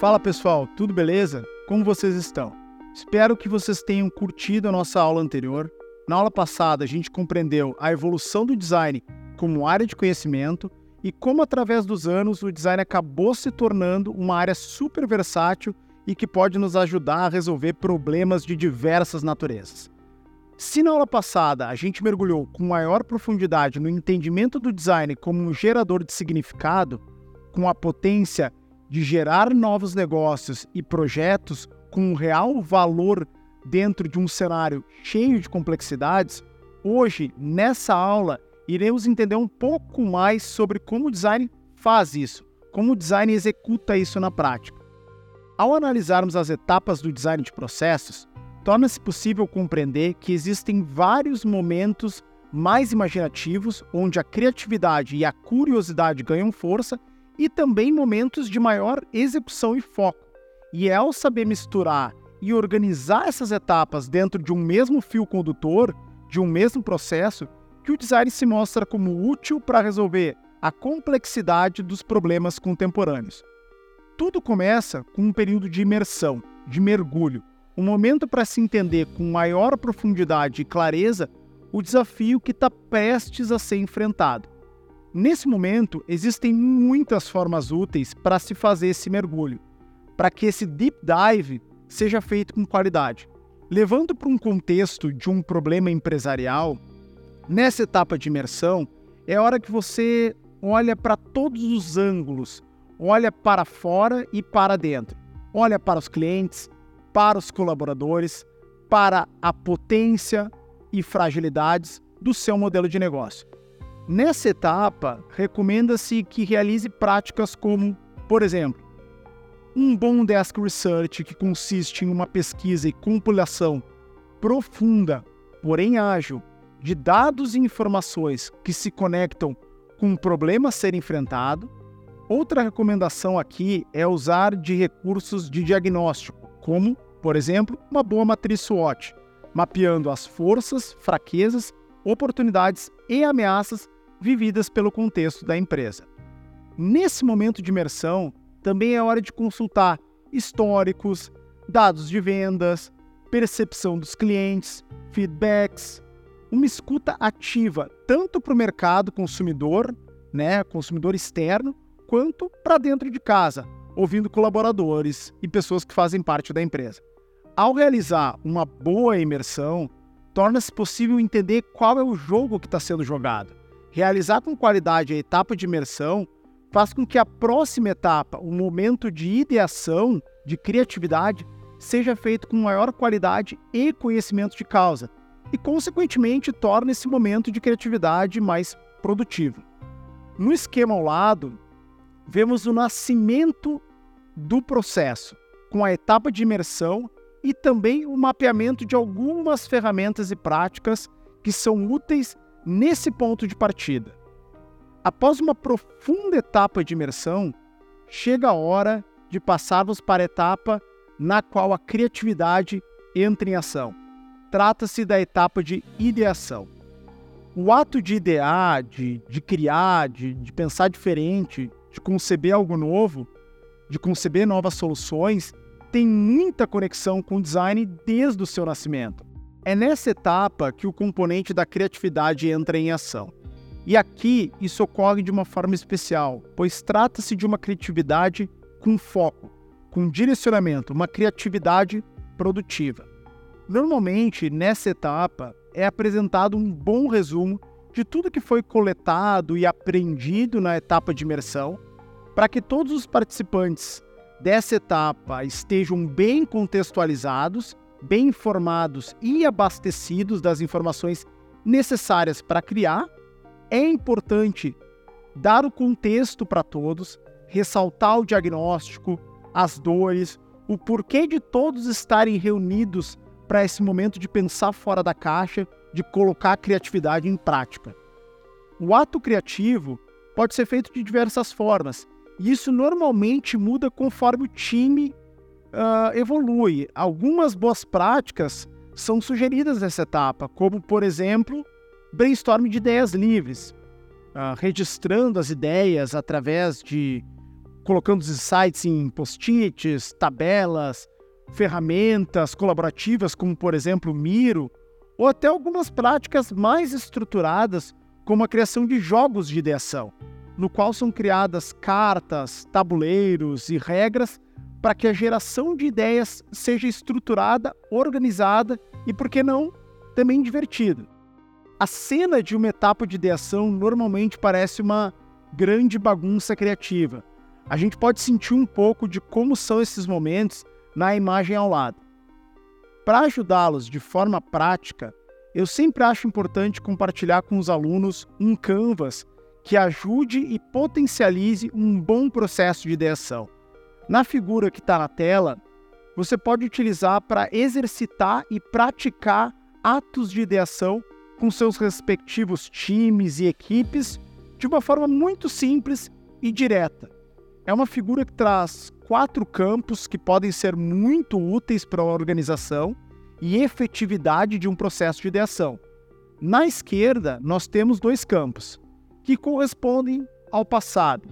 Fala pessoal, tudo beleza? Como vocês estão? Espero que vocês tenham curtido a nossa aula anterior. Na aula passada, a gente compreendeu a evolução do design como área de conhecimento e como, através dos anos, o design acabou se tornando uma área super versátil e que pode nos ajudar a resolver problemas de diversas naturezas. Se na aula passada a gente mergulhou com maior profundidade no entendimento do design como um gerador de significado, com a potência de gerar novos negócios e projetos com real valor dentro de um cenário cheio de complexidades, hoje, nessa aula, iremos entender um pouco mais sobre como o design faz isso, como o design executa isso na prática. Ao analisarmos as etapas do design de processos, torna-se possível compreender que existem vários momentos mais imaginativos onde a criatividade e a curiosidade ganham força e também momentos de maior execução e foco. E é ao saber misturar e organizar essas etapas dentro de um mesmo fio condutor, de um mesmo processo, que o design se mostra como útil para resolver a complexidade dos problemas contemporâneos. Tudo começa com um período de imersão, de mergulho, um momento para se entender com maior profundidade e clareza o desafio que está prestes a ser enfrentado. Nesse momento, existem muitas formas úteis para se fazer esse mergulho, para que esse deep dive seja feito com qualidade. Levando para um contexto de um problema empresarial, nessa etapa de imersão, é hora que você olha para todos os ângulos, olha para fora e para dentro. Olha para os clientes, para os colaboradores, para a potência e fragilidades do seu modelo de negócio. Nessa etapa, recomenda-se que realize práticas como, por exemplo, um bom desk research que consiste em uma pesquisa e compilação profunda, porém ágil, de dados e informações que se conectam com um problema a ser enfrentado. Outra recomendação aqui é usar de recursos de diagnóstico, como por exemplo, uma boa matriz SWOT, mapeando as forças, fraquezas, oportunidades e ameaças vividas pelo contexto da empresa. Nesse momento de imersão, também é hora de consultar históricos, dados de vendas, percepção dos clientes, feedbacks, uma escuta ativa tanto para o mercado consumidor, né, consumidor externo, quanto para dentro de casa, ouvindo colaboradores e pessoas que fazem parte da empresa. Ao realizar uma boa imersão, torna-se possível entender qual é o jogo que está sendo jogado. Realizar com qualidade a etapa de imersão faz com que a próxima etapa, o momento de ideação, de criatividade, seja feito com maior qualidade e conhecimento de causa, e, consequentemente, torna esse momento de criatividade mais produtivo. No esquema ao lado, vemos o nascimento do processo, com a etapa de imersão e também o mapeamento de algumas ferramentas e práticas que são úteis nesse ponto de partida. Após uma profunda etapa de imersão, chega a hora de passarmos para a etapa na qual a criatividade entra em ação. Trata-se da etapa de ideação. O ato de idear, de, de criar, de, de pensar diferente, de conceber algo novo, de conceber novas soluções, tem muita conexão com o design desde o seu nascimento. É nessa etapa que o componente da criatividade entra em ação. E aqui isso ocorre de uma forma especial, pois trata-se de uma criatividade com foco, com direcionamento, uma criatividade produtiva. Normalmente, nessa etapa, é apresentado um bom resumo de tudo que foi coletado e aprendido na etapa de imersão, para que todos os participantes dessa etapa estejam bem contextualizados, bem informados e abastecidos das informações necessárias para criar, é importante dar o contexto para todos, ressaltar o diagnóstico, as dores, o porquê de todos estarem reunidos para esse momento de pensar fora da caixa, de colocar a criatividade em prática. O ato criativo pode ser feito de diversas formas, e isso normalmente muda conforme o time uh, evolui. Algumas boas práticas são sugeridas nessa etapa, como, por exemplo, brainstorm de ideias livres, uh, registrando as ideias através de colocando os insights em post-its, tabelas, ferramentas colaborativas, como por exemplo Miro, ou até algumas práticas mais estruturadas, como a criação de jogos de ideação, no qual são criadas cartas, tabuleiros e regras para que a geração de ideias seja estruturada, organizada e, por que não, também divertida. A cena de uma etapa de ideação normalmente parece uma grande bagunça criativa. A gente pode sentir um pouco de como são esses momentos na imagem ao lado. Para ajudá-los de forma prática, eu sempre acho importante compartilhar com os alunos um canvas que ajude e potencialize um bom processo de ideação. Na figura que está na tela, você pode utilizar para exercitar e praticar atos de ideação com seus respectivos times e equipes de uma forma muito simples e direta. É uma figura que traz quatro campos que podem ser muito úteis para a organização e efetividade de um processo de ideação. Na esquerda, nós temos dois campos que correspondem ao passado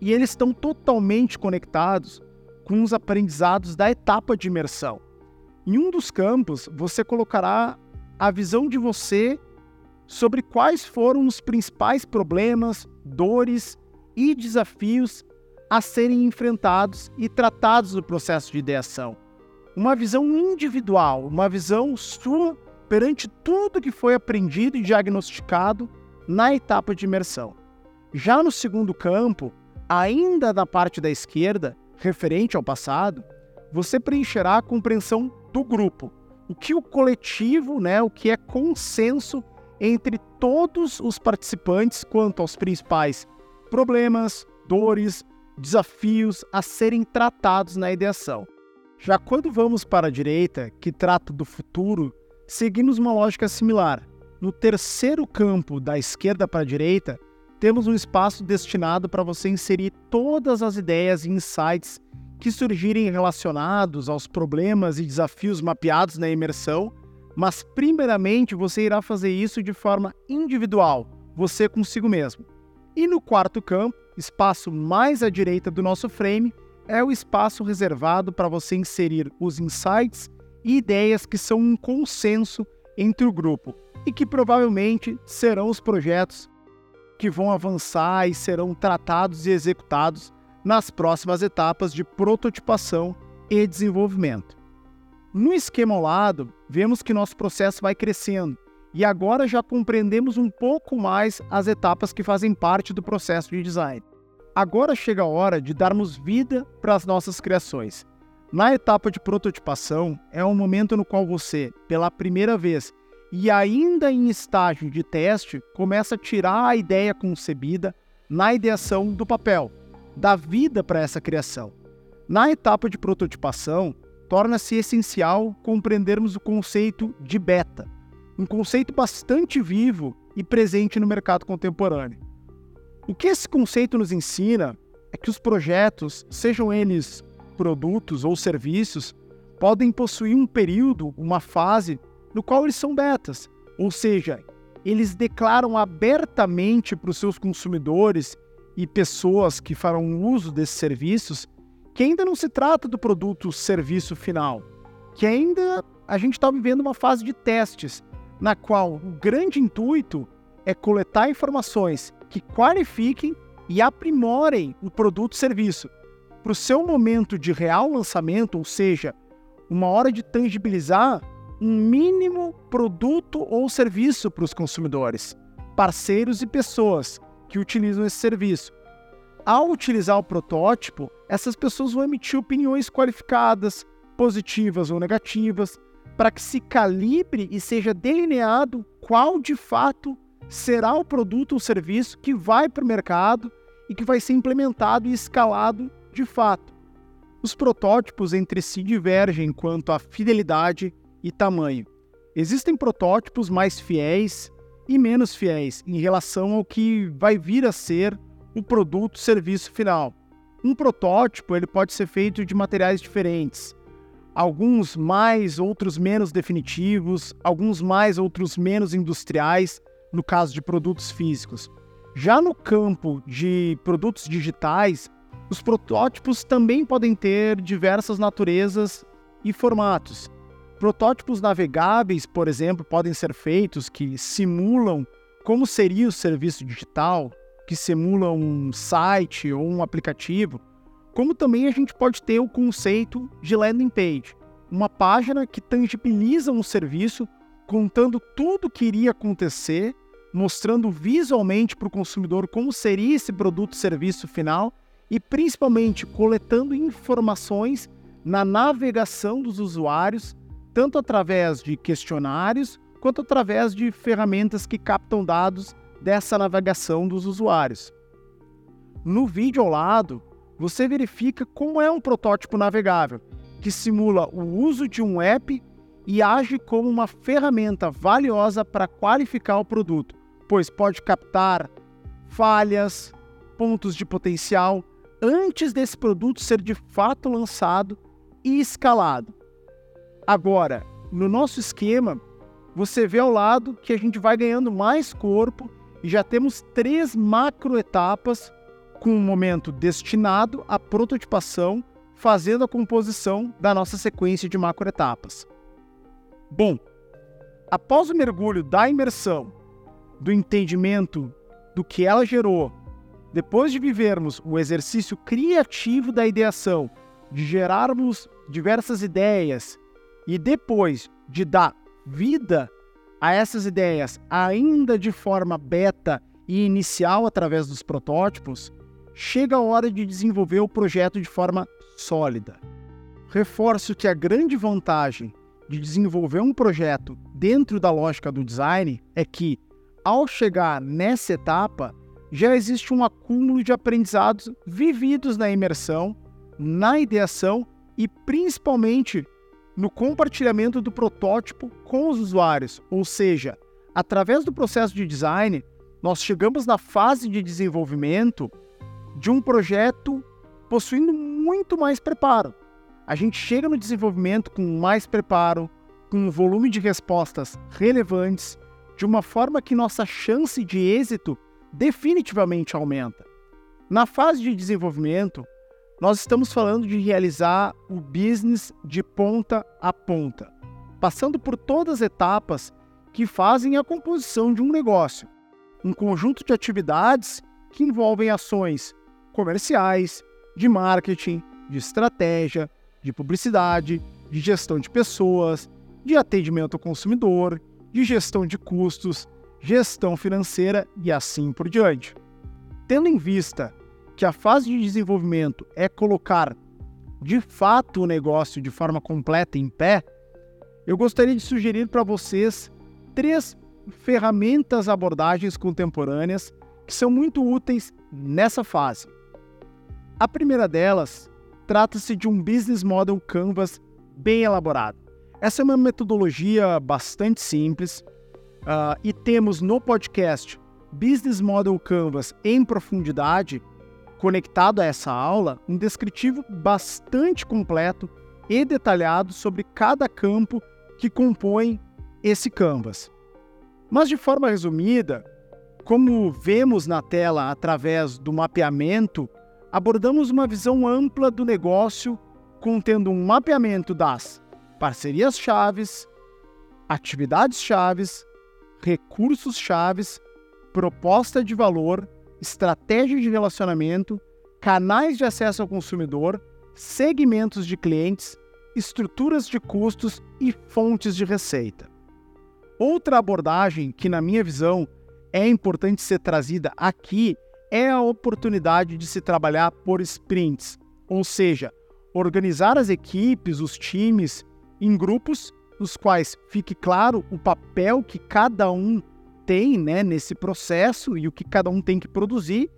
e eles estão totalmente conectados com os aprendizados da etapa de imersão. Em um dos campos, você colocará a visão de você sobre quais foram os principais problemas, dores e desafios a serem enfrentados e tratados no processo de ideação. Uma visão individual, uma visão sua perante tudo que foi aprendido e diagnosticado na etapa de imersão. Já no segundo campo, ainda na parte da esquerda, referente ao passado, você preencherá a compreensão do grupo, o que o coletivo, né, o que é consenso entre todos os participantes quanto aos principais problemas, dores, desafios a serem tratados na ideação. Já quando vamos para a direita, que trata do futuro, seguimos uma lógica similar. No terceiro campo, da esquerda para a direita, temos um espaço destinado para você inserir todas as ideias e insights que surgirem relacionados aos problemas e desafios mapeados na imersão, mas primeiramente você irá fazer isso de forma individual, você consigo mesmo. E no quarto campo, espaço mais à direita do nosso frame, é o espaço reservado para você inserir os insights e ideias que são um consenso entre o grupo e que provavelmente serão os projetos que vão avançar e serão tratados e executados nas próximas etapas de prototipação e desenvolvimento. No esquema ao lado, vemos que nosso processo vai crescendo e agora já compreendemos um pouco mais as etapas que fazem parte do processo de design. Agora chega a hora de darmos vida para as nossas criações. Na etapa de prototipação, é um momento no qual você, pela primeira vez e ainda em estágio de teste, começa a tirar a ideia concebida na ideação do papel, dá vida para essa criação. Na etapa de prototipação, torna-se essencial compreendermos o conceito de beta, um conceito bastante vivo e presente no mercado contemporâneo. O que esse conceito nos ensina é que os projetos, sejam eles produtos ou serviços, podem possuir um período, uma fase, no qual eles são betas, ou seja, eles declaram abertamente para os seus consumidores e pessoas que farão uso desses serviços que ainda não se trata do produto serviço final, que ainda a gente está vivendo uma fase de testes, na qual o grande intuito é coletar informações que qualifiquem e aprimorem o produto serviço. Para o seu momento de real lançamento, ou seja, uma hora de tangibilizar um mínimo produto ou serviço para os consumidores, parceiros e pessoas que utilizam esse serviço. Ao utilizar o protótipo, essas pessoas vão emitir opiniões qualificadas, positivas ou negativas, para que se calibre e seja delineado qual de fato será o produto ou serviço que vai para o mercado e que vai ser implementado e escalado de fato. Os protótipos entre si divergem quanto à fidelidade e tamanho. Existem protótipos mais fiéis e menos fiéis em relação ao que vai vir a ser o produto serviço final. Um protótipo ele pode ser feito de materiais diferentes, alguns mais, outros menos definitivos, alguns mais, outros menos industriais, no caso de produtos físicos. Já no campo de produtos digitais, Os protótipos também podem ter diversas naturezas e formatos. Protótipos navegáveis, por exemplo, podem ser feitos que simulam como seria o serviço digital, que simulam um site ou um aplicativo, como também a gente pode ter o conceito de landing page, uma página que tangibiliza um serviço contando tudo o que iria acontecer, mostrando visualmente para o consumidor como seria esse produto serviço final e principalmente coletando informações na navegação dos usuários, tanto através de questionários quanto através de ferramentas que captam dados dessa navegação dos usuários. No vídeo ao lado, você verifica como é um protótipo navegável, que simula o uso de um app e age como uma ferramenta valiosa para qualificar o produto, pois pode captar falhas, pontos de potencial antes desse produto ser de fato lançado e escalado. Agora, no nosso esquema, você vê ao lado que a gente vai ganhando mais corpo e já temos três macroetapas com um momento destinado à prototipação, fazendo a composição da nossa sequência de macroetapas. Bom, após o mergulho da imersão, do entendimento do que ela gerou, depois de vivermos o exercício criativo da ideação, de gerarmos diversas ideias e depois de dar vida a essas ideias, ainda de forma beta e inicial através dos protótipos, chega a hora de desenvolver o projeto de forma sólida. Reforço que a grande vantagem de desenvolver um projeto dentro da lógica do design é que, ao chegar nessa etapa, já existe um acúmulo de aprendizados vividos na imersão, na ideação e principalmente no compartilhamento do protótipo com os usuários, ou seja, através do processo de design, nós chegamos na fase de desenvolvimento de um projeto possuindo muito mais preparo a gente chega no desenvolvimento com mais preparo, com um volume de respostas relevantes, de uma forma que nossa chance de êxito definitivamente aumenta. Na fase de desenvolvimento, nós estamos falando de realizar o business de ponta a ponta, passando por todas as etapas que fazem a composição de um negócio, um conjunto de atividades que envolvem ações comerciais, de marketing, de estratégia, de publicidade, de gestão de pessoas, de atendimento ao consumidor, de gestão de custos, gestão financeira e assim por diante. Tendo em vista que a fase de desenvolvimento é colocar de fato o negócio de forma completa em pé, eu gostaria de sugerir para vocês três ferramentas abordagens contemporâneas que são muito úteis nessa fase. A primeira delas trata-se de um business model canvas bem elaborado. Essa é uma metodologia bastante simples uh, e temos no podcast Business Model Canvas em profundidade, conectado a essa aula, um descritivo bastante completo e detalhado sobre cada campo que compõe esse canvas. Mas de forma resumida, como vemos na tela através do mapeamento abordamos uma visão ampla do negócio, contendo um mapeamento das parcerias chaves, atividades chaves, recursos chaves, proposta de valor, estratégia de relacionamento, canais de acesso ao consumidor, segmentos de clientes, estruturas de custos e fontes de receita. Outra abordagem que, na minha visão, é importante ser trazida aqui é a oportunidade de se trabalhar por sprints, ou seja, organizar as equipes, os times, em grupos nos quais fique claro o papel que cada um tem né, nesse processo e o que cada um tem que produzir,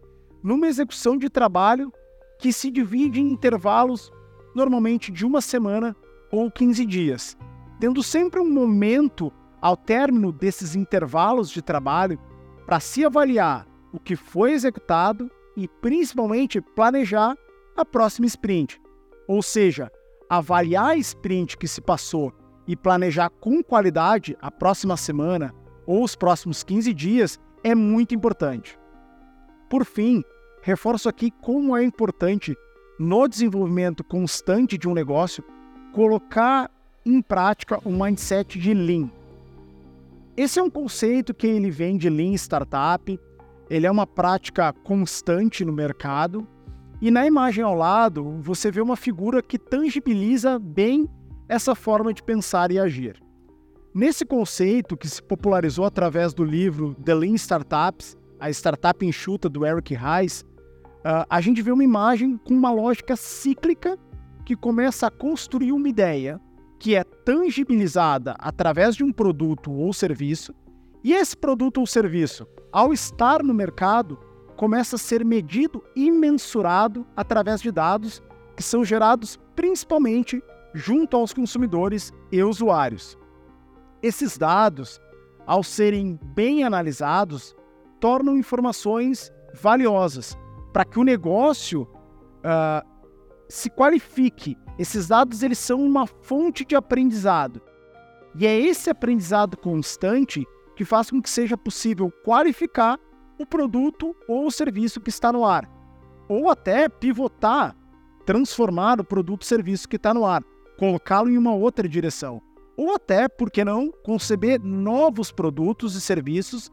numa execução de trabalho que se divide em intervalos normalmente de uma semana ou 15 dias, tendo sempre um momento ao término desses intervalos de trabalho para se avaliar o que foi executado e principalmente planejar a próxima sprint. Ou seja, avaliar a sprint que se passou e planejar com qualidade a próxima semana ou os próximos 15 dias é muito importante. Por fim, reforço aqui como é importante no desenvolvimento constante de um negócio colocar em prática o mindset de Lean. Esse é um conceito que ele vem de Lean Startup, ele é uma prática constante no mercado e na imagem ao lado você vê uma figura que tangibiliza bem essa forma de pensar e agir. Nesse conceito que se popularizou através do livro The Lean Startups, a startup enxuta do Eric Rice, uh, a gente vê uma imagem com uma lógica cíclica que começa a construir uma ideia que é tangibilizada através de um produto ou serviço, e esse produto ou serviço, ao estar no mercado, começa a ser medido e mensurado através de dados que são gerados principalmente junto aos consumidores e usuários. Esses dados, ao serem bem analisados, tornam informações valiosas para que o negócio uh, se qualifique. Esses dados eles são uma fonte de aprendizado. E é esse aprendizado constante que faz com que seja possível qualificar o produto ou o serviço que está no ar, ou até pivotar, transformar o produto ou serviço que está no ar, colocá-lo em uma outra direção, ou até, por que não, conceber novos produtos e serviços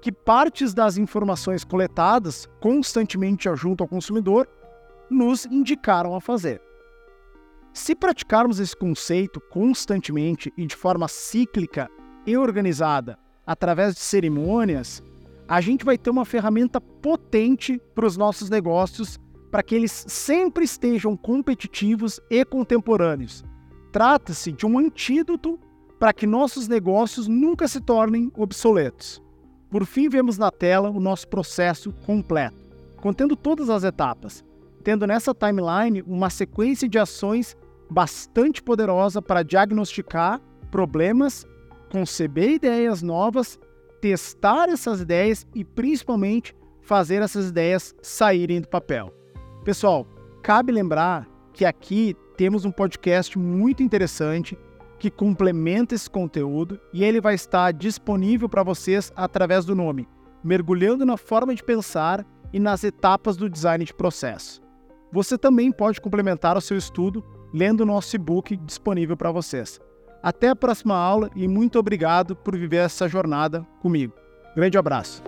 que partes das informações coletadas constantemente junto ao consumidor nos indicaram a fazer. Se praticarmos esse conceito constantemente e de forma cíclica e organizada através de cerimônias, a gente vai ter uma ferramenta potente para os nossos negócios para que eles sempre estejam competitivos e contemporâneos. Trata-se de um antídoto para que nossos negócios nunca se tornem obsoletos. Por fim, vemos na tela o nosso processo completo, contendo todas as etapas, tendo nessa timeline uma sequência de ações bastante poderosa para diagnosticar problemas, conceber ideias novas testar essas ideias e principalmente fazer essas ideias saírem do papel. Pessoal, cabe lembrar que aqui temos um podcast muito interessante que complementa esse conteúdo e ele vai estar disponível para vocês através do nome Mergulhando na Forma de Pensar e nas Etapas do Design de Processo. Você também pode complementar o seu estudo lendo o nosso e-book disponível para vocês. Até a próxima aula e muito obrigado por viver essa jornada comigo. Grande abraço.